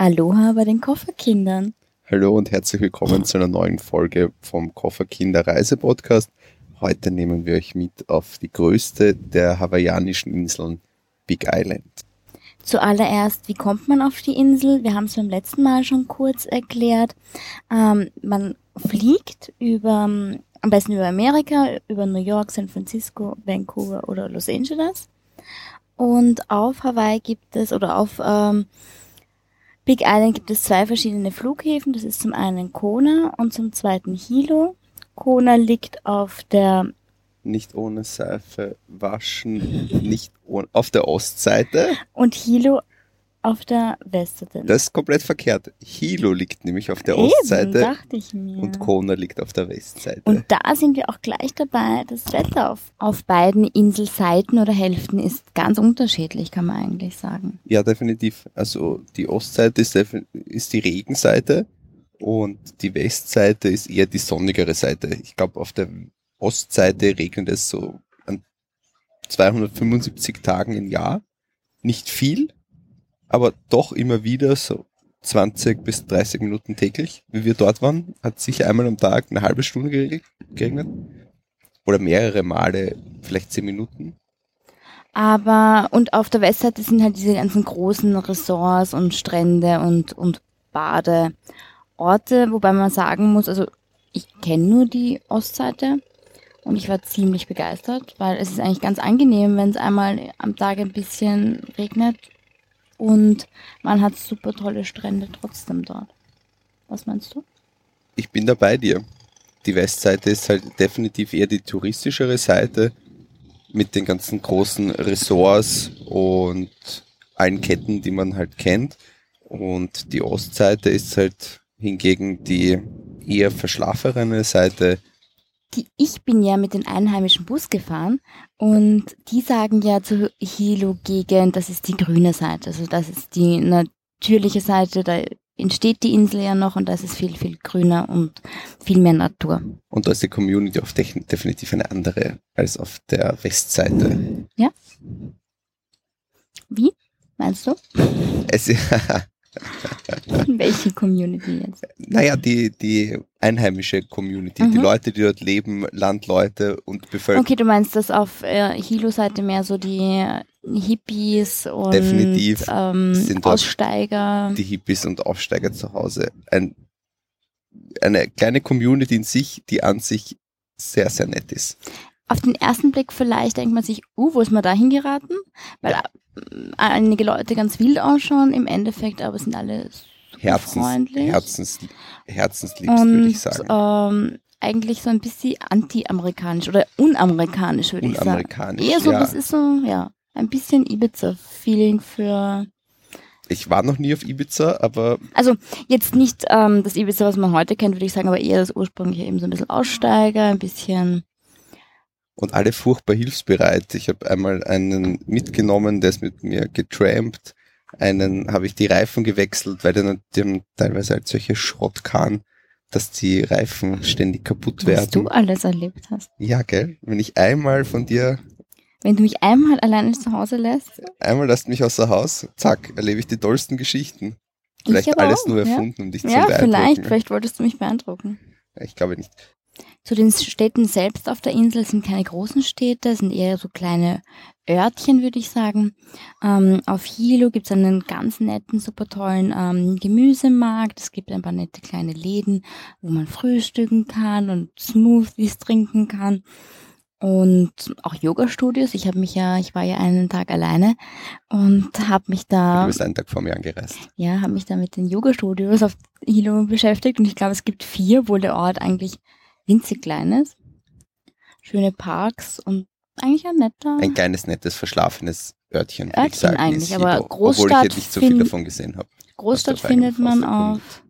Aloha bei den Kofferkindern. Hallo und herzlich willkommen zu einer neuen Folge vom Kofferkinder Reise Podcast. Heute nehmen wir euch mit auf die größte der hawaiianischen Inseln, Big Island. Zuallererst, wie kommt man auf die Insel? Wir haben es beim letzten Mal schon kurz erklärt. Ähm, man fliegt über, am besten über Amerika, über New York, San Francisco, Vancouver oder Los Angeles. Und auf Hawaii gibt es, oder auf ähm, Big Island gibt es zwei verschiedene Flughäfen. Das ist zum einen Kona und zum zweiten Hilo. Kona liegt auf der nicht ohne Seife waschen, nicht ohne, auf der Ostseite. Und Hilo auf der Westseite. Das ist komplett verkehrt. Hilo liegt nämlich auf der Eben, Ostseite dachte ich mir. und Kona liegt auf der Westseite. Und da sind wir auch gleich dabei. Das Wetter auf, auf beiden Inselseiten oder Hälften ist ganz unterschiedlich, kann man eigentlich sagen. ja, definitiv. Also die Ostseite ist, ist die Regenseite und die Westseite ist eher die sonnigere Seite. Ich glaube, auf der Ostseite regnet es so an 275 Tagen im Jahr. Nicht viel, aber doch immer wieder so 20 bis 30 Minuten täglich. Wie wir dort waren, hat sicher einmal am Tag eine halbe Stunde geregnet. Oder mehrere Male, vielleicht 10 Minuten. Aber, und auf der Westseite sind halt diese ganzen großen Ressorts und Strände und, und Badeorte, wobei man sagen muss, also ich kenne nur die Ostseite und ich war ziemlich begeistert, weil es ist eigentlich ganz angenehm, wenn es einmal am Tag ein bisschen regnet und man hat super tolle Strände trotzdem dort. Was meinst du? ich bin da bei dir. Die Westseite ist halt definitiv eher die touristischere Seite mit den ganzen großen Ressorts und allen Ketten, die man halt kennt. Und die Ostseite ist halt hingegen die eher verschlafene Seite. Die, ich bin ja mit den einheimischen Bus gefahren und die sagen ja zur Hilo-Gegend, das ist die grüne Seite. Also das ist die natürliche Seite, da entsteht die Insel ja noch und da ist es viel, viel grüner und viel mehr Natur. Und da ist die Community auf definitiv eine andere als auf der Westseite. Wie? Meinst du? Es, Welche Community jetzt? naja, die, die einheimische Community, die Mhm. Leute, die dort leben, Landleute und Bevölkerung. Okay, du meinst, dass auf äh, Hilo-Seite mehr so die Hippies und Definitiv ähm, sind Aussteiger. die Hippies und Aufsteiger zu Hause. Ein, eine kleine Community in sich, die an sich sehr, sehr nett ist. Auf den ersten Blick vielleicht denkt man sich, uh, wo ist man da hingeraten? Weil einige Leute ganz wild ausschauen, im Endeffekt aber sind alle super Herzens, freundlich. Herzens, herzensliebst, würde ich sagen. ähm, eigentlich so ein bisschen anti-amerikanisch oder unamerikanisch, würde ich sagen. Unamerikanisch. Eher so, ja. das ist so, ja, ein bisschen Ibiza-Feeling für Ich war noch nie auf Ibiza, aber Also jetzt nicht ähm, das Ibiza, was man heute kennt, würde ich sagen, aber eher das ursprüngliche eben so ein bisschen Aussteiger, ein bisschen. Und alle furchtbar hilfsbereit. Ich habe einmal einen mitgenommen, der ist mit mir getrampt. Einen habe ich die Reifen gewechselt, weil die, die haben teilweise halt solche Schrottkahn, dass die Reifen ständig kaputt Was werden. du alles erlebt hast. Ja, gell? Wenn ich einmal von dir Wenn du mich einmal alleine zu Hause lässt, Einmal lasst mich außer Haus, zack, erlebe ich die tollsten Geschichten. Ich Vielleicht alles auch, nur ja. erfunden, um dich zu ja, beeindrucken. vielleicht, vielleicht wolltest du mich beeindrucken. Ich glaube nicht. Zu den Städten selbst auf der Insel sind keine großen Städte, sind eher so kleine Örtchen, würde ich sagen. Ähm, auf Hilo gibt es einen ganz netten, super tollen ähm, Gemüsemarkt. Es gibt ein paar nette kleine Läden, wo man frühstücken kann und Smoothies trinken kann. Und auch Yoga-Studios. Ich habe mich ja, ich war ja einen Tag alleine und habe mich Du da bist einen Tag vor mir angereist. ja, habe mich da mit den Yoga-Studios auf Hilo beschäftigt und ich glaube, es gibt vier, obwohl der Ort eigentlich winzig klein ist. Schöne Parks und eigentlich ein netter. Ein kleines, nettes, verschlafenes Örtchen, Örtchen ich sagen. eigentlich, aber Hilo, Obwohl ich Großstadt jetzt nicht so viel davon gesehen habe. Großstadt findet man auf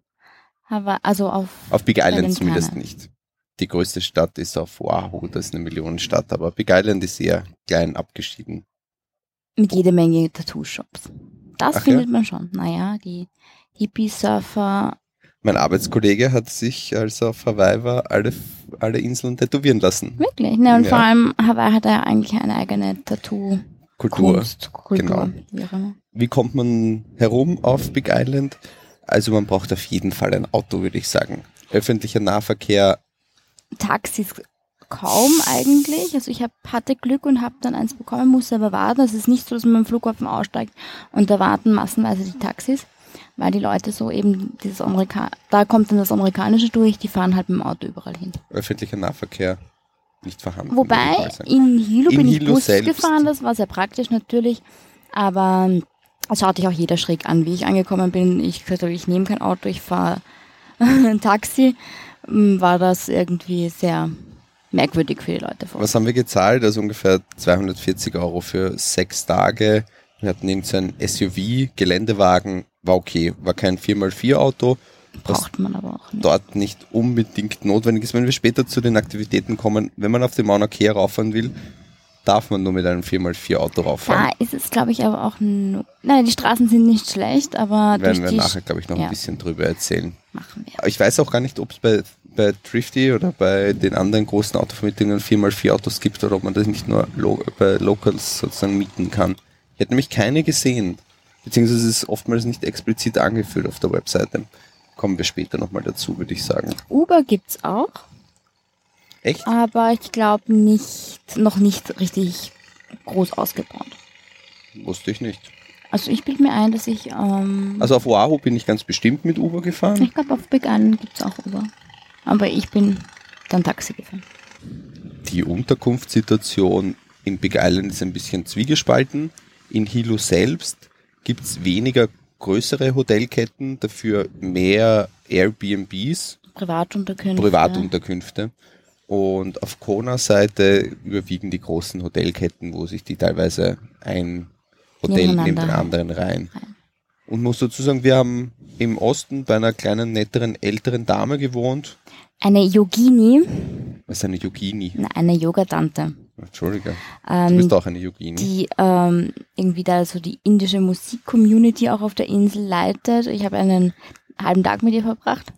Hawaii, also auf, Auf Big Island zumindest keine. nicht. Die größte Stadt ist auf Oahu, das ist eine Millionenstadt, aber Big Island ist eher klein abgeschieden. mit jede Menge Tattoo-Shops. Das Ach findet man schon. Naja, die Hippie-Surfer, Mein Arbeitskollege hat sich, als er auf Hawaii war, alle, alle Inseln tätowieren lassen. wirklich. Ne, und Ja. vor allem Hawaii hat ja eigentlich eine eigene Tattoo-Kunst, Kultur. Kultur. Genau. Wie kommt man herum auf Big Island? Also man braucht auf jeden Fall ein Auto, würde ich sagen. Öffentlicher Nahverkehr. Taxis kaum eigentlich. Also ich hab, hatte Glück und habe dann eins bekommen, musste aber warten. Es ist nicht so, dass man am Flughafen aussteigt und da warten massenweise die Taxis, weil die Leute so eben dieses Amerika da kommt dann das Amerikanische durch, die fahren halt mit dem Auto überall hin. Öffentlicher Nahverkehr nicht vorhanden. Wobei ich in Hilo In bin ich Hilo Bus selbst. gefahren, das war sehr praktisch natürlich, aber ähm, es schaut dich auch jeder schräg an, wie ich angekommen bin. Ich gesagt ich nehme kein Auto, ich fahre ein Taxi, ähm, war das irgendwie sehr merkwürdig für die Leute vor. Was haben wir gezahlt? Also ungefähr 240 Euro für sechs Tage. Wir hatten irgendein SUV, Geländewagen, war okay. War kein 4x4-Auto, was Braucht man aber auch nicht. dort nicht unbedingt notwendig ist. Wenn wir später zu den Aktivitäten kommen, wenn man auf den Mauna Kea rauffahren will, darf man nur mit einem 4x4-Auto rauffahren. Da ist es, glaube ich, aber auch. Nein, die Straßen sind nicht schlecht, aber Werden wir nachher, glaube ich, noch ja. ein bisschen drüber erzählen. machen wir. Aber ich weiß auch gar nicht, ob es bei, bei Drifty oder bei den anderen großen Autovermittlungen 4x4 Autos gibt oder ob man das nicht nur lo bei Locals sozusagen mieten kann. Ich hätte nämlich keine gesehen. Beziehungsweise es ist oftmals nicht explizit angeführt auf der Webseite. Kommen wir später nochmal dazu, würde ich sagen. Uber gibt's auch, Echt? aber ich glaube nicht, noch nicht richtig groß ausgebaut. Wusste ich nicht. Also ich bilde mir ein, dass ich, ähm, Also auf Oahu bin ich ganz bestimmt mit Uber gefahren. ich glaube auf Big Island gibt's auch Uber. Aber ich bin dann Taxi gefahren. Die Unterkunftssituation in Big Island ist ein bisschen zwiegespalten. In Hilo selbst gibt es weniger größere Hotelketten, dafür mehr Airbnbs, Privatunterkünfte. Privatunterkünfte. Und auf Kona-Seite überwiegen die großen Hotelketten, wo sich die teilweise ein Hotel neben den anderen reihen. Und muss dazu sagen, wir haben im Osten bei einer kleinen, netteren, älteren Dame gewohnt. Eine Yogini, Was ist eine Yogini? na, eine Yogatante, Entschuldige. Du ähm, bist auch eine Yogini. die ähm, irgendwie da so die indische Musik-Community auch auf der Insel leitet. Ich habe einen halben Tag mit ihr verbracht.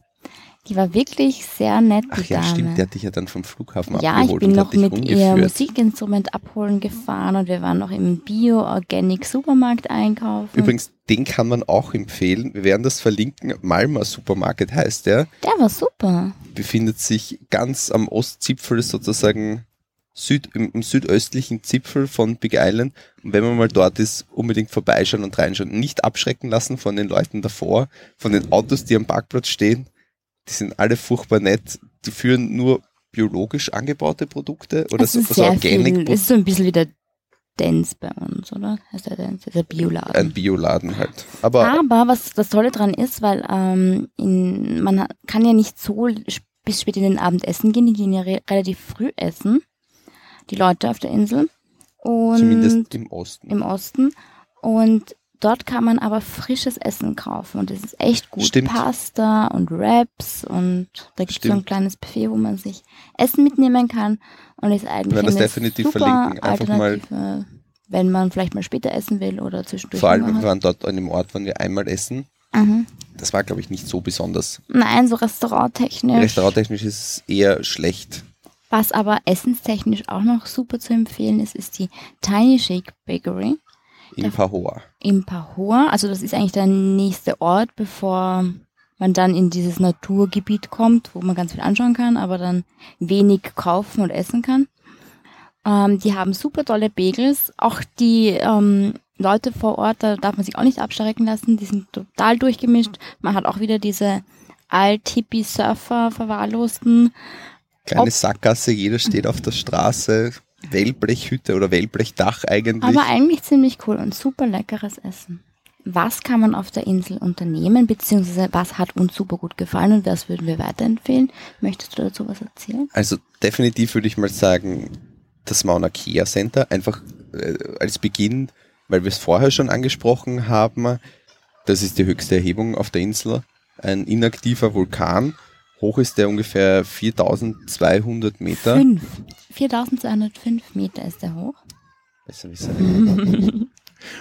Die war wirklich sehr nett, die Ach ja, Dame. stimmt, der hat dich ja dann vom Flughafen Ja, ich abgeholt bin und noch hat dich mit ihr. Musikinstrument abholen gefahren und wir waren noch im Bio-Organic-Supermarkt einkaufen. Übrigens, den kann man auch empfehlen. Wir werden das verlinken. Malma Supermarket heißt der. Der war super. Befindet sich ganz am Ostzipfel sozusagen Süd, im, im südöstlichen Zipfel von Big Island. Und wenn man mal dort ist, unbedingt vorbeischauen und reinschauen. Nicht abschrecken lassen von den Leuten davor, von den Autos, die am Parkplatz stehen. Die sind alle furchtbar nett. Die führen nur biologisch angebaute Produkte oder es so, ist so Organic viel, ist so ein bisschen wie der Dance bei uns, oder? Heißt der Dance? Der Bioladen. ein Bioladen halt. Aber Aber was das Tolle dran ist, weil ähm, in, man kann ja nicht so bis spät in den Abend essen gehen, die gehen ja re relativ früh essen, die Leute auf der Insel. Und zumindest im Osten. im Osten. Und dort kann man aber frisches Essen kaufen und es ist echt gut. Stimmt. Pasta und Wraps und da gibt es so ein kleines Buffet, wo man sich Essen mitnehmen kann und ist eigentlich das definitiv super verlinken. Einfach mal- Alternative, wenn man vielleicht mal später essen will oder zwischendurch. Vor allem, wir waren dort an dem Ort, waren wir einmal essen. Mhm. Das war, glaube ich, nicht so besonders. Nein, so restauranttechnisch. Restauranttechnisch ist es eher schlecht. Was aber essenstechnisch auch noch super zu empfehlen ist, ist die Tiny Shake Bakery In. Pahoa. im Pahor. Also das ist eigentlich der nächste Ort, bevor man dann in dieses Naturgebiet kommt, wo man ganz viel anschauen kann, aber dann wenig kaufen und essen kann. Ähm, die haben super tolle Bagels. Auch die ähm, Leute vor Ort, da darf man sich auch nicht abschrecken lassen. Die sind total durchgemischt. Man hat auch wieder diese Alt-Hippie-Surfer verwahrlosten. Kleine Ob- Sackgasse, jeder steht auf der Straße. Wellblechhütte oder Wellblechdach eigentlich. Aber eigentlich ziemlich cool und super leckeres Essen. Was kann man auf der Insel unternehmen, beziehungsweise was hat uns super gut gefallen und das würden wir weiterempfehlen? Möchtest du dazu was erzählen? Also definitiv würde ich mal sagen, das Mauna Kea Center, einfach äh, als Beginn, weil wir es vorher schon angesprochen haben, das ist die höchste Erhebung auf der Insel, ein inaktiver Vulkan. Hoch ist der ungefähr 4200 Meter. Fünf. 4205 Meter ist der hoch. Besser wissen.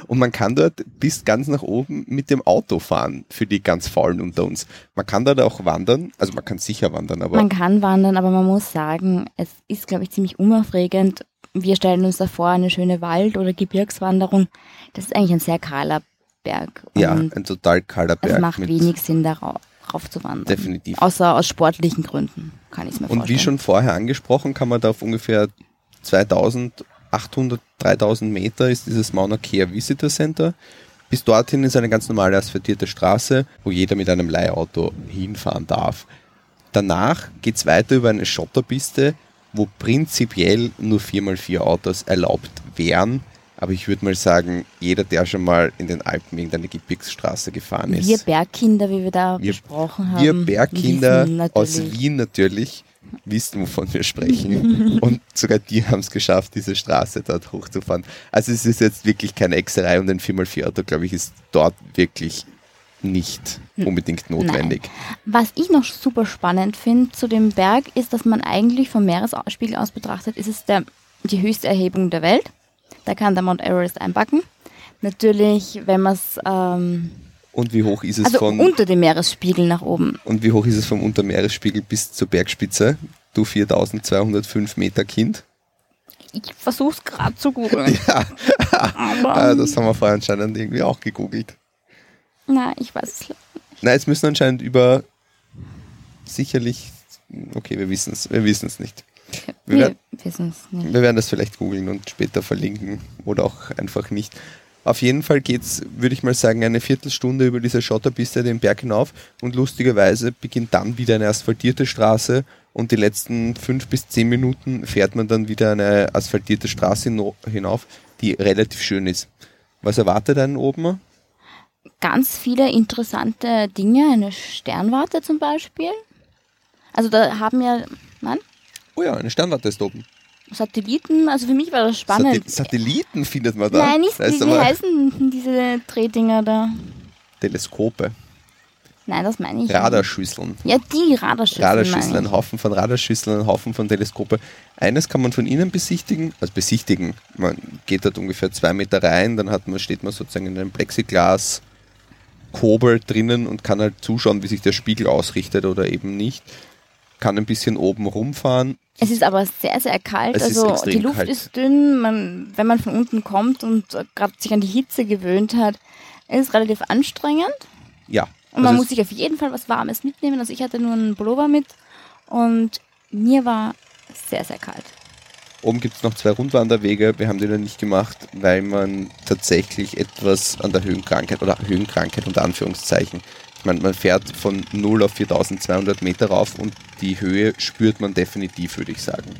Und man kann dort bis ganz nach oben mit dem Auto fahren, für die ganz faulen unter uns. Man kann dort auch wandern, also man kann sicher wandern, aber Man kann wandern, aber man muss sagen, es ist, glaube ich, ziemlich unaufregend. Wir stellen uns da vor, eine schöne Wald- oder Gebirgswanderung. Das ist eigentlich ein sehr kahler Berg. Ja, ein total kahler Berg. es macht wenig Sinn, darauf rauf zu wandern. Definitiv. Außer aus sportlichen Gründen, kann ich es mir Und vorstellen. wie schon vorher angesprochen, kann man da auf ungefähr 2800, 3000 Meter ist dieses Mauna Kea Visitor Center. Bis dorthin ist eine ganz normale asphaltierte Straße, wo jeder mit einem Leihauto hinfahren darf. Danach geht's weiter über eine Schotterpiste, wo prinzipiell nur 4x4 Autos erlaubt wären. Aber ich würde mal sagen, jeder, der schon mal in den Alpen irgendeine Gebirgsstraße gefahren ist, Wir Bergkinder, wie wir da Wir- besprochen haben. wir Bergkinder wissen aus Wien natürlich wissen, wovon wir sprechen. Und sogar die haben es geschafft, diese Straße dort hochzufahren. Also es ist jetzt wirklich keine Exerei und ein 4x4-Auto, glaube ich, ist dort wirklich nicht unbedingt notwendig. Was ich noch super spannend finde zu dem Berg, ist, dass man eigentlich vom Meeresspiegel aus betrachtet, ist es der, die höchste Erhebung der Welt. Da kann der Mount Everest einpacken. Natürlich, wenn man es, ähm, Und wie hoch ist es also von unter dem Meeresspiegel nach oben. und wie hoch ist es vom Untermeeresspiegel bis zur Bergspitze? Du 4205 Meter Kind. Ich versuche es gerade zu googeln. Ja, aber, ah, das haben wir vorher anscheinend irgendwie auch gegoogelt. na, ich weiß es. Nein, es müssen anscheinend über sicherlich, okay, wir wissen es, wir wissen es nicht. Wir, Wir werden, es nicht. wir werden das vielleicht googeln und später verlinken oder auch einfach nicht. Auf jeden Fall geht's, würde ich mal sagen, eine Viertelstunde über diese Schotterpiste den Berg hinauf und lustigerweise beginnt dann wieder eine asphaltierte Straße und die letzten fünf bis zehn Minuten fährt man dann wieder eine asphaltierte Straße hinauf, die relativ schön ist. Was erwartet einen oben? Ganz viele interessante Dinge, eine Sternwarte zum Beispiel. Also da haben ja, nein, Oh ja, eine Sternwarte ist oben. Satelliten, also für mich war das spannend. Satelli- Satelliten findet man da. Nein, nicht, wie, wie heißen diese Drehdinger da? Teleskope, Nein, das meine ich. Radarschüsseln. Ja, die Radarschüsseln. Radarschüsseln, ein. Haufen von Radarschüsseln, ein Haufen von Teleskope. Eines kann man von innen besichtigen, also besichtigen. Man geht dort ungefähr zwei Meter rein, dann hat man, steht man sozusagen in einem Plexiglas Kobel drinnen und kann halt zuschauen, wie sich der Spiegel ausrichtet oder eben nicht. Kann ein bisschen oben rumfahren. Es ist aber sehr, sehr kalt. Es also die Luft kalt. ist dünn. Man, wenn man von unten kommt und äh, gerade sich an die Hitze gewöhnt hat, ist es relativ anstrengend. Ja. Und man also muss sich auf jeden Fall was Warmes mitnehmen. Also ich hatte nur einen Pullover mit und mir war sehr, sehr kalt. Oben gibt es noch zwei Rundwanderwege. Wir haben die dann nicht gemacht, weil man tatsächlich etwas an der Höhenkrankheit oder Höhenkrankheit unter Anführungszeichen. Ich meine, man fährt von 0 auf 4200 Meter rauf und die Höhe spürt man definitiv, würde ich sagen.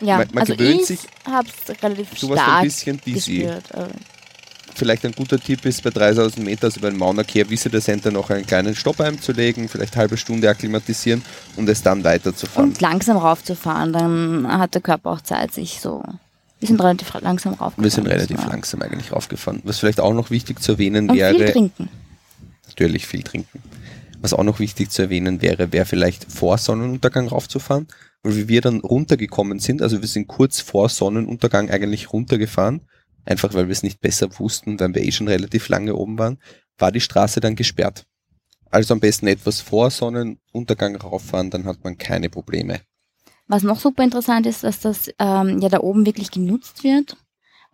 Ja, Man- man also gewöhnt ich sich- habe es relativ Du warst ein stark bisschen dizzy. gespürt. Vielleicht ein guter Tipp ist, bei 3000 Meter, also beim Mauna Kea Visitor Center, noch einen kleinen Stopp einzulegen, vielleicht eine halbe Stunde akklimatisieren und es dann weiterzufahren. Und langsam raufzufahren, dann hat der Körper auch Zeit, sich so. Wir sind relativ langsam raufgefahren. Wir sind relativ ja. langsam eigentlich raufgefahren. Was vielleicht auch noch wichtig zu erwähnen Und wäre, viel trinken. natürlich viel trinken. Was auch noch wichtig zu erwähnen wäre, wäre vielleicht vor Sonnenuntergang raufzufahren, weil wie wir dann runtergekommen sind, also wir sind kurz vor Sonnenuntergang eigentlich runtergefahren, einfach weil wir es nicht besser wussten, weil wir eh schon relativ lange oben waren, war die Straße dann gesperrt. Also am besten etwas vor Sonnenuntergang rauffahren, dann hat man keine Probleme. Was noch super interessant ist, dass das ähm, ja da oben wirklich genutzt wird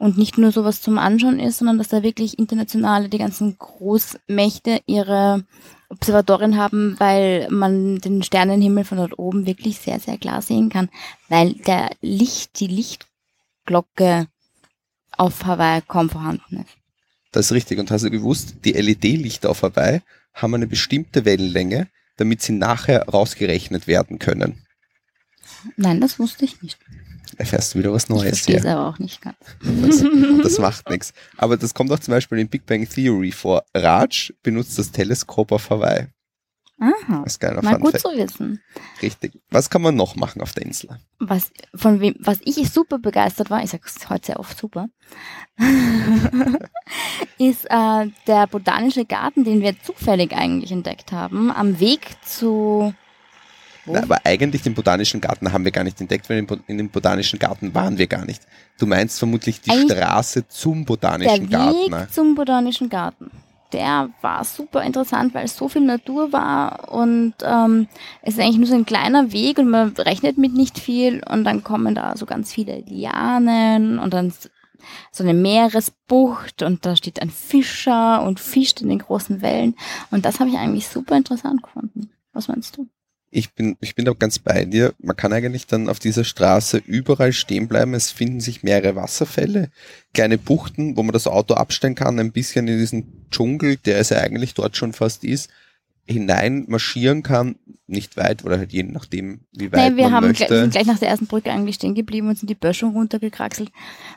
und nicht nur sowas zum Anschauen ist, sondern dass da wirklich internationale, die ganzen Großmächte ihre Observatorien haben, weil man den Sternenhimmel von dort oben wirklich sehr, sehr klar sehen kann, weil der Licht, die Lichtglocke auf Hawaii kaum vorhanden ist. Das ist richtig. Und hast du gewusst, die LED-Lichter auf Hawaii haben eine bestimmte Wellenlänge, damit sie nachher rausgerechnet werden können. Nein, das wusste ich nicht. Erfährst du wieder was Ich Neues verstehe es hier. aber auch nicht ganz. Das, das macht nichts. Aber das kommt auch zum Beispiel in Big Bang Theory vor. Raj benutzt das Teleskop auf Hawaii. Aha. Das ist kleiner Na Fun gut Fact. zu wissen. Richtig. Was kann man noch machen auf der Insel? Was, von wem, was ich super begeistert war, ich sage es heute sehr oft super, ist äh, der botanische Garten, den wir zufällig eigentlich entdeckt haben, am Weg zu. Na, aber eigentlich den Botanischen Garten haben wir gar nicht entdeckt, weil in, dem Botanischen Garten waren wir gar nicht. Du meinst vermutlich die Eigentlich Straße zum der Botanischen Weg Garten. ne? zum botanischen Garten. Der war super interessant, weil es so viel Natur war und ähm, es ist eigentlich nur so ein kleiner Weg und man rechnet mit nicht viel und dann kommen da so ganz viele Lianen und dann so eine Meeresbucht und da steht ein Fischer und fischt in den großen Wellen. Und das habe ich eigentlich super interessant gefunden. Was meinst du? Ich bin, ich bin da ganz bei dir. Man kann eigentlich dann auf dieser Straße überall stehen bleiben. Es finden sich mehrere Wasserfälle, kleine Buchten, wo man das Auto abstellen kann, ein bisschen in diesen Dschungel, der es ja eigentlich dort schon fast ist, hinein marschieren kann, nicht weit oder halt je nachdem, wie weit Nee, wir man haben möchte. gleich, sind gleich nach der ersten Brücke eigentlich stehen geblieben und sind die Böschung runtergekraxelt.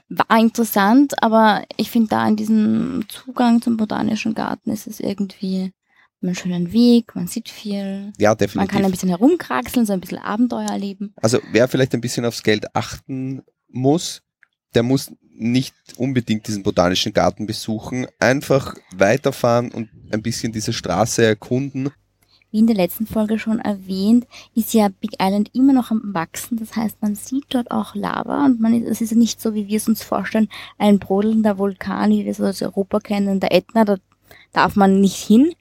War interessant, aber ich finde da in diesem Zugang zum Botanischen Garten ist es irgendwie einen schönen Weg, man sieht viel. ja, Man definitiv. kann ein bisschen herumkraxeln, so ein bisschen Abenteuer erleben. Also wer vielleicht ein bisschen aufs Geld achten muss, der muss nicht unbedingt diesen botanischen Garten besuchen. Einfach weiterfahren und ein bisschen diese Straße erkunden. Wie in der letzten Folge schon erwähnt, ist ja Big Island immer noch am Wachsen. Das heißt, man sieht dort auch Lava und man ist, es ist nicht so, wie wir es uns vorstellen, ein brodelnder Vulkan, wie wir es aus Europa kennen, der Ätna, da darf man nicht hin.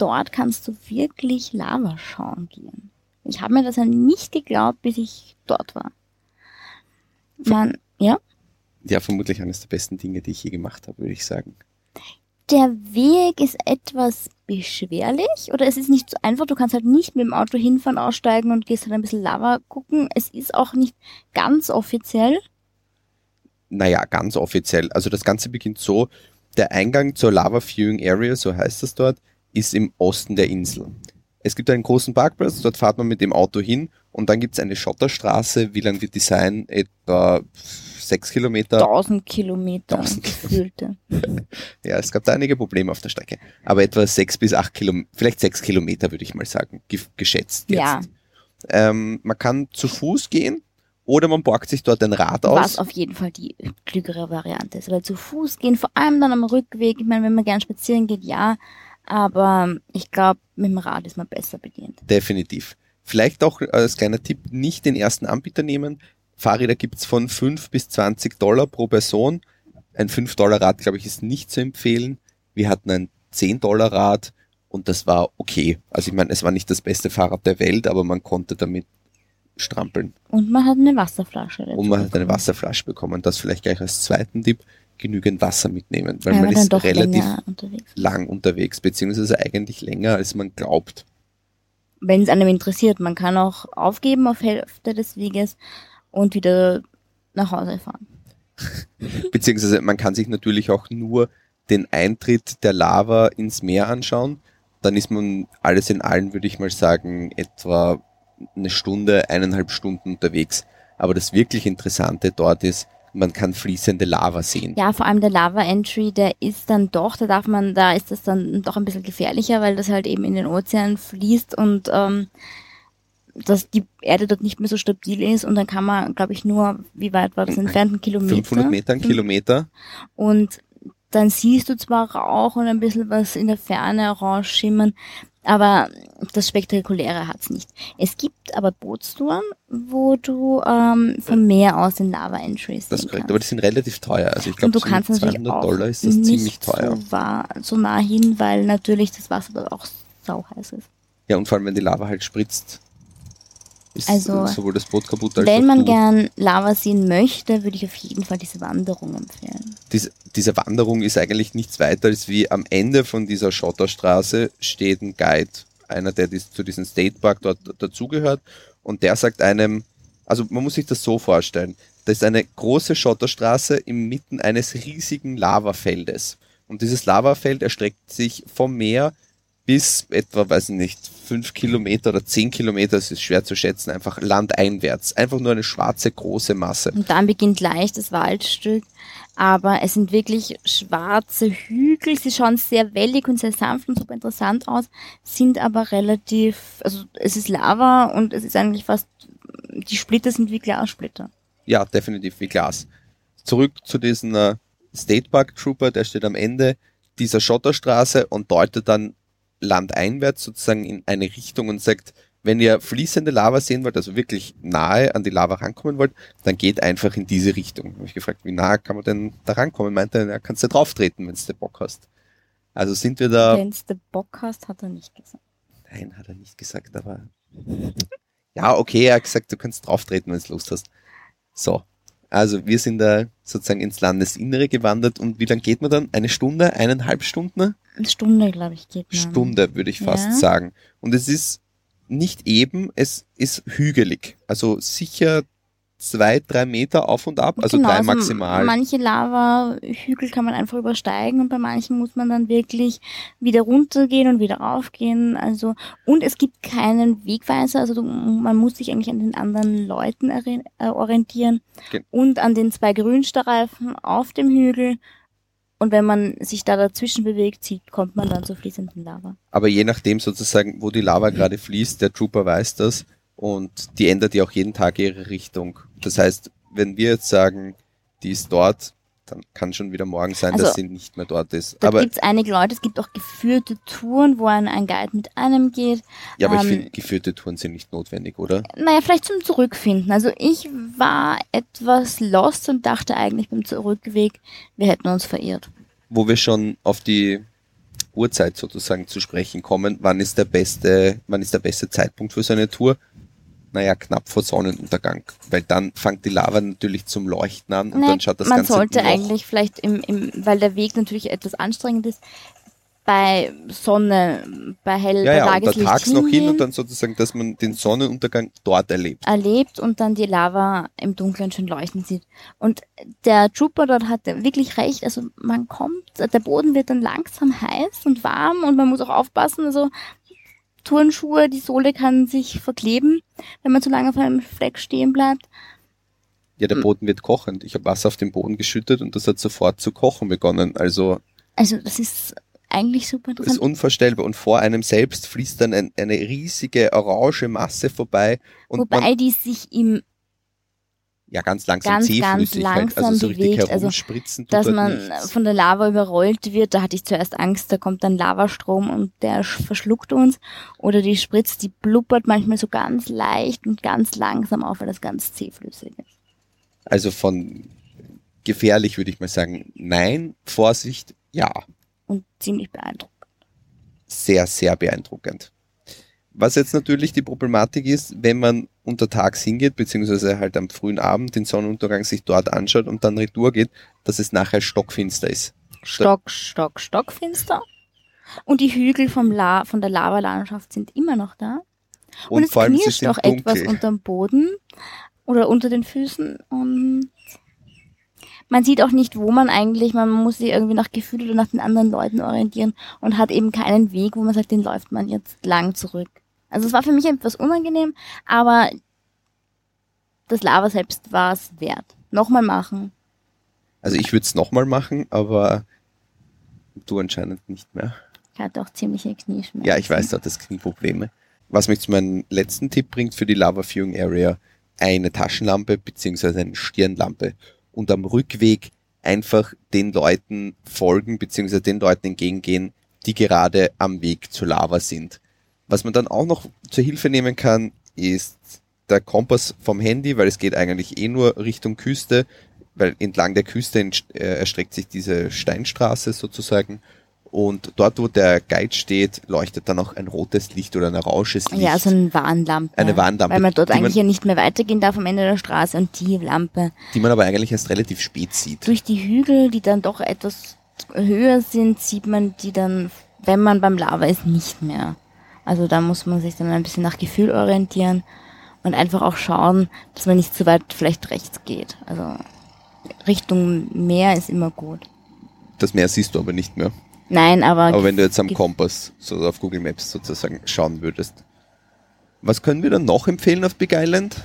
Dort kannst du wirklich Lava schauen gehen. Ich habe mir das ja nicht geglaubt, bis ich dort war. Man, ja, Ja, vermutlich eines der besten Dinge, die ich je gemacht habe, würde ich sagen. der Weg ist etwas beschwerlich oder es ist nicht so einfach. Du kannst halt nicht mit dem Auto hinfahren, aussteigen und gehst halt ein bisschen Lava gucken. Es ist auch nicht ganz offiziell. Naja, ganz offiziell. Also das Ganze beginnt so, der Eingang zur Lava Viewing Area, so heißt das dort, ist im Osten der Insel. Es gibt einen großen Parkplatz, dort fährt man mit dem Auto hin und dann gibt es eine Schotterstraße, wie lang wird die sein? Etwa sechs Kilometer. 1000 Kilometer 1000 gefühlte. Ja, es gab da einige Probleme auf der Strecke. Aber etwa sechs bis acht Kilometer, vielleicht sechs Kilometer würde ich mal sagen, ge geschätzt jetzt. Ja. Ähm, man kann zu Fuß gehen oder man borgt sich dort ein Rad Was aus. auf jeden Fall die klügere Variante ist. Weil zu Fuß gehen, vor allem dann am Rückweg, ich meine, wenn man gern spazieren geht, ja. Aber ich glaube, mit dem Rad ist man besser bedient. Definitiv. Vielleicht auch als kleiner Tipp, nicht den ersten Anbieter nehmen. Fahrräder gibt's von 5 bis 20 Dollar pro Person. Ein 5-Dollar-Rad, glaube ich, ist nicht zu empfehlen. Wir hatten ein 10-Dollar-Rad und das war okay. Also ich meine, es war nicht das beste Fahrrad der Welt, aber man konnte damit strampeln. Und man hat eine Wasserflasche. dazu Und man hat eine bekommen. Wasserflasche bekommen. Das vielleicht gleich als zweiten Tipp, genügend Wasser mitnehmen, weil Weil man ist doch relativ unterwegs. lang unterwegs, beziehungsweise eigentlich länger, als man glaubt. wenn es einem interessiert. Man kann auch aufgeben auf Hälfte des Weges und wieder nach Hause fahren. Beziehungsweise man kann sich natürlich auch nur den Eintritt der Lava ins Meer anschauen. Dann ist man alles in allem, würde ich mal sagen, etwa eine Stunde, eineinhalb Stunden unterwegs. Aber das wirklich Interessante dort ist, man kann fließende Lava sehen. Ja, vor allem der Lava Entry, der ist dann doch, da darf man, da ist das dann doch ein bisschen gefährlicher, weil das halt eben in den Ozean fließt und ähm, dass die Erde dort nicht mehr so stabil ist und dann kann man, glaube ich, nur, wie weit war das entfernt, ein Kilometer? 500 Meter, ein Kilometer. Und dann siehst du zwar Rauch und ein bisschen was in der Ferne rausschimmern, aber das Spektakuläre hat's nicht. Es gibt aber Bootstouren, wo du ähm, vom Meer aus den Lava Entries Das ist korrekt. kannst. Aber die sind relativ teuer. Also ich glaube, so mit natürlich 200 auch Dollar ist das nicht ziemlich teuer. So, wa- so nah hin, weil natürlich das Wasser dort auch sau heiß ist. Ja, und vor allem, wenn die Lava halt spritzt, ist Also, sowohl das Boot kaputt als Wenn man gern Lava sehen möchte, würde ich auf jeden Fall diese Wanderung empfehlen. Dies, diese Wanderung ist eigentlich nichts weiter als wie am Ende von dieser Schotterstraße steht ein Guide, einer, der dies, zu diesem State Park dort dazugehört und der sagt einem, also man muss sich das so vorstellen, da ist eine große Schotterstraße inmitten eines riesigen Lavafeldes und dieses Lavafeld erstreckt sich vom Meer bis etwa, weiß ich nicht, fünf Kilometer oder zehn Kilometer, das ist schwer zu schätzen, einfach landeinwärts. Einfach nur eine schwarze große Masse. Und dann beginnt leicht das Waldstück, aber es sind wirklich schwarze Hügel. Sie schauen sehr wellig und sehr sanft und super interessant aus, sind aber relativ, also es ist Lava und es ist eigentlich fast, die Splitter sind wie Glassplitter. Ja, definitiv wie Glas. Zurück zu diesem äh, State Park Trooper, der steht am Ende dieser Schotterstraße und deutet dann landeinwärts sozusagen in eine Richtung und sagt, wenn ihr fließende Lava sehen wollt, also wirklich nahe an die Lava rankommen wollt, dann geht einfach in diese Richtung. Habe ich gefragt, wie nah kann man denn da rankommen? Meinte er, ja, kannst du drauf treten, wenn du Bock hast. Also sind wir da. Wenn du Bock hast, hat er nicht gesagt. Nein, hat er nicht gesagt, aber. Ja, okay, er hat gesagt, du kannst drauf treten, wenn du Lust hast. So. Also wir sind da sozusagen ins Landesinnere gewandert und wie lang geht man dann? Eine Stunde, eineinhalb Stunden? Eine Stunde, glaube ich, geht man. Stunde, würde ich fast Ja. sagen. Und es ist nicht eben, es ist hügelig. Also sicher zwei, drei Meter auf und ab, also Genau, drei maximal. Manche Lava-Hügel kann man einfach übersteigen und bei manchen muss man dann wirklich wieder runtergehen und wieder raufgehen. Also und es gibt keinen Wegweiser, also du, man muss sich eigentlich an den anderen Leuten äh, orientieren Gen- und an den zwei Grünstreifen auf dem Hügel. Und wenn man sich da dazwischen bewegt, sieht, kommt man dann zur fließenden Lava. Aber je nachdem sozusagen, wo die Lava gerade fließt, der Trooper weiß das und die ändert ja auch jeden Tag ihre Richtung. Das heißt, wenn wir jetzt sagen, die ist dort, dann kann schon wieder morgen sein, dass Also, sie nicht mehr dort ist. Da Aber, gibt's einige Leute, es gibt auch geführte Touren, wo ein, ein Guide mit einem geht. ja, aber ich ähm, finde, geführte Touren sind nicht notwendig, oder? Naja, vielleicht zum Zurückfinden. Also ich war etwas lost und dachte eigentlich beim Zurückweg, wir hätten uns verirrt. Wo wir schon auf die Uhrzeit sozusagen zu sprechen kommen, wann ist der beste, wann ist der beste Zeitpunkt für so eine Tour? Naja, knapp vor Sonnenuntergang, weil dann fängt die Lava natürlich zum Leuchten an und Nee, dann schaut das man Ganze sollte noch eigentlich vielleicht im, im, weil der Weg natürlich etwas anstrengend ist, bei Sonne, bei hell, ja, bei ja, und Tageslicht tags noch hin und dann sozusagen, dass man den Sonnenuntergang dort erlebt. erlebt und dann die Lava im Dunkeln schön leuchten sieht. Und der Trooper dort hatte wirklich recht, also man kommt, der Boden wird dann langsam heiß und warm und man muss auch aufpassen, also Turnschuhe, die Sohle kann sich verkleben, wenn man zu lange auf einem Fleck stehen bleibt. Ja, der hm. Boden wird kochend. Ich habe Wasser auf den Boden geschüttet und das hat sofort zu kochen begonnen. Also Also das ist eigentlich super das ist unvorstellbar. Und vor einem selbst fließt dann ein, eine riesige orange Masse vorbei und Wobei man die sich im, ja ganz langsam ganz, zähflüssig, ganz halt, also langsam so richtig bewegt. Also, herumspritzen dass man nichts. von der Lava überrollt wird, da hatte ich zuerst Angst, da kommt dann Lavastrom und der sch- verschluckt uns. Oder die Spritze, die blubbert manchmal so ganz leicht und ganz langsam auf, weil das ganz zähflüssig ist. Also von gefährlich würde ich mal sagen, nein, Vorsicht, ja. Und ziemlich beeindruckend. sehr, sehr beeindruckend. Was jetzt natürlich die Problematik ist, wenn man untertags hingeht, beziehungsweise halt am frühen Abend den Sonnenuntergang sich dort anschaut und dann retour geht, dass es nachher stockfinster ist. Stock, Stock, Stockfinster. Und die Hügel vom La von der Lavalandschaft sind immer noch da. Und, Und, es vor allem knirscht auch etwas dunkel. unterm Boden oder unter den Füßen und man sieht auch nicht, wo man eigentlich, man muss sich irgendwie nach Gefühl oder nach den anderen Leuten orientieren und hat eben keinen Weg, wo man sagt, den läuft man jetzt lang zurück. Also es war für mich etwas unangenehm, aber das Lava selbst war es wert. Nochmal machen. Also ich würde es nochmal machen, aber du anscheinend nicht mehr. Ich hatte auch ziemliche Knieschmerzen. Ja, ich weiß, du hattest Knieprobleme. Was mich zu meinem letzten Tipp bringt für die Lava Viewing Area, eine Taschenlampe beziehungsweise eine Stirnlampe. Und am Rückweg einfach den Leuten folgen beziehungsweise den Leuten entgegengehen, die gerade am Weg zur Lava sind. Was man dann auch noch zur Hilfe nehmen kann, ist der Kompass vom Handy, weil es geht eigentlich eh nur Richtung Küste, weil entlang der Küste äh, erstreckt sich diese Steinstraße sozusagen. Und dort, wo der Guide steht, leuchtet dann auch ein rotes Licht oder ein rausches Licht. Ja, so eine Warnlampe. Eine Warnlampe, Weil man dort die man- eigentlich ja nicht mehr weitergehen darf am Ende der Straße und die Lampe die man aber eigentlich erst relativ spät sieht. durch die Hügel, die dann doch etwas höher sind, sieht man die dann, wenn man beim Lava ist, nicht mehr. Also da muss man sich dann ein bisschen nach Gefühl orientieren und einfach auch schauen, dass man nicht zu weit vielleicht rechts geht. Also Richtung Meer ist immer gut. Das Meer siehst du aber nicht mehr. Nein, aber, Aber wenn du jetzt am Kompass, so auf Google Maps sozusagen schauen würdest. Was können wir dann noch empfehlen auf Big Island?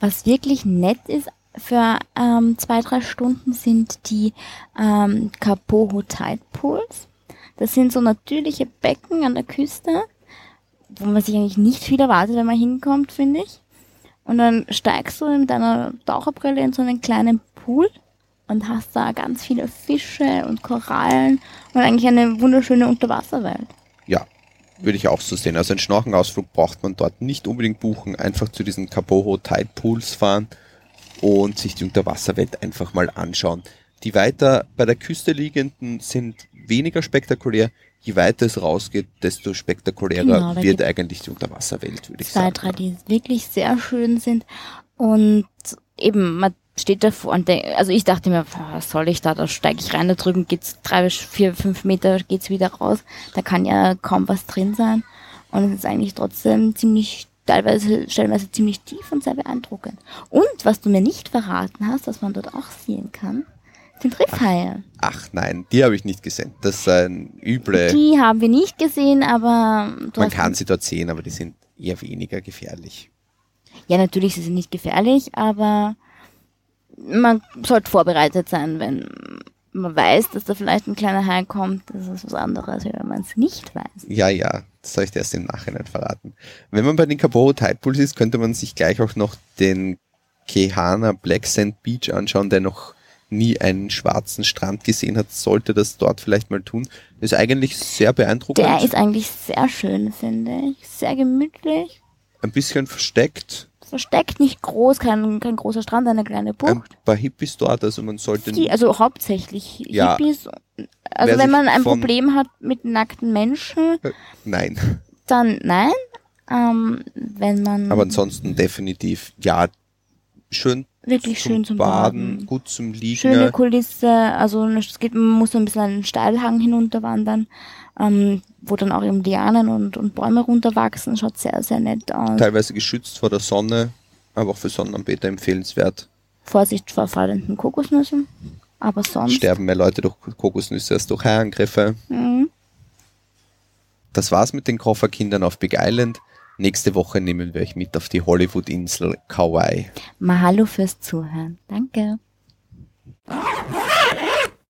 Was wirklich nett ist für ähm, zwei, drei Stunden sind die ähm, Kapoho Tide Pools. Das sind so natürliche Becken an der Küste, wo man sich eigentlich nicht viel erwartet, wenn man hinkommt, finde ich. Und dann steigst du mit deiner Taucherbrille in so einen kleinen Pool und hast da ganz viele Fische und Korallen und eigentlich eine wunderschöne Unterwasserwelt. Ja, würde ich auch so sehen. Also einen Schnorchenausflug braucht man dort nicht unbedingt buchen, einfach zu diesen Kapoho Tide Pools fahren und sich die Unterwasserwelt einfach mal anschauen. Die weiter bei der Küste liegenden sind weniger spektakulär. Je weiter es rausgeht, desto spektakulärer Genau, wird eigentlich die Unterwasserwelt, würde ich zwei, sagen. drei, die wirklich sehr schön sind. Und eben, man steht davor und denk, also ich dachte mir, was soll ich da, da steige ich rein, da drüben geht's drei, vier, fünf Meter, geht's wieder raus, da kann ja kaum was drin sein und es ist eigentlich trotzdem ziemlich, teilweise, stellenweise ziemlich tief und sehr beeindruckend. Und was du mir nicht verraten hast, was man dort auch sehen kann, sind Riffhaie. Ach nein, die habe ich nicht gesehen. Das sind üble. Die haben wir nicht gesehen, aber Man kann sie dort sehen, aber die sind eher weniger gefährlich. Ja, natürlich, sie sind nicht gefährlich, aber man sollte vorbereitet sein, wenn man weiß, dass da vielleicht ein kleiner Hai kommt. Das ist was anderes, wenn man es nicht weiß. Ja, ja, das soll ich dir erst im Nachhinein verraten. Wenn man bei den Cabo Tide Pools ist, könnte man sich gleich auch noch den Kehana Black Sand Beach anschauen, der noch nie einen schwarzen Strand gesehen hat, sollte das dort vielleicht mal tun. Ist eigentlich sehr beeindruckend. Der ist eigentlich sehr schön, finde ich. Sehr gemütlich. ein bisschen versteckt. Versteckt, nicht groß, kein, kein großer Strand, eine kleine Ein Bucht. paar Hippies dort, also man sollte Die, also hauptsächlich Ja. Hippies. Also wenn man ein Problem hat mit nackten Menschen, nein, dann nein. Ähm, wenn man aber ansonsten definitiv ja schön wirklich zum schön zum Baden, Baden. gut zum Liegen. Schöne Kulisse, also es geht, man muss so ein bisschen einen Steilhang hinunterwandern, ähm, wo dann auch eben Lianen und, und Bäume runterwachsen. Schaut sehr, sehr nett aus. teilweise geschützt vor der Sonne, aber auch für Sonnenanbeter empfehlenswert. Vorsicht vor fallenden Kokosnüssen. Aber sonst. Sterben mehr Leute durch Kokosnüsse als durch Haiangriffe. Mhm. Das war's mit den Kofferkindern auf Big Island. Nächste Woche nehmen wir euch mit auf die Hollywood-Insel Kauai. Mahalo fürs Zuhören. Danke.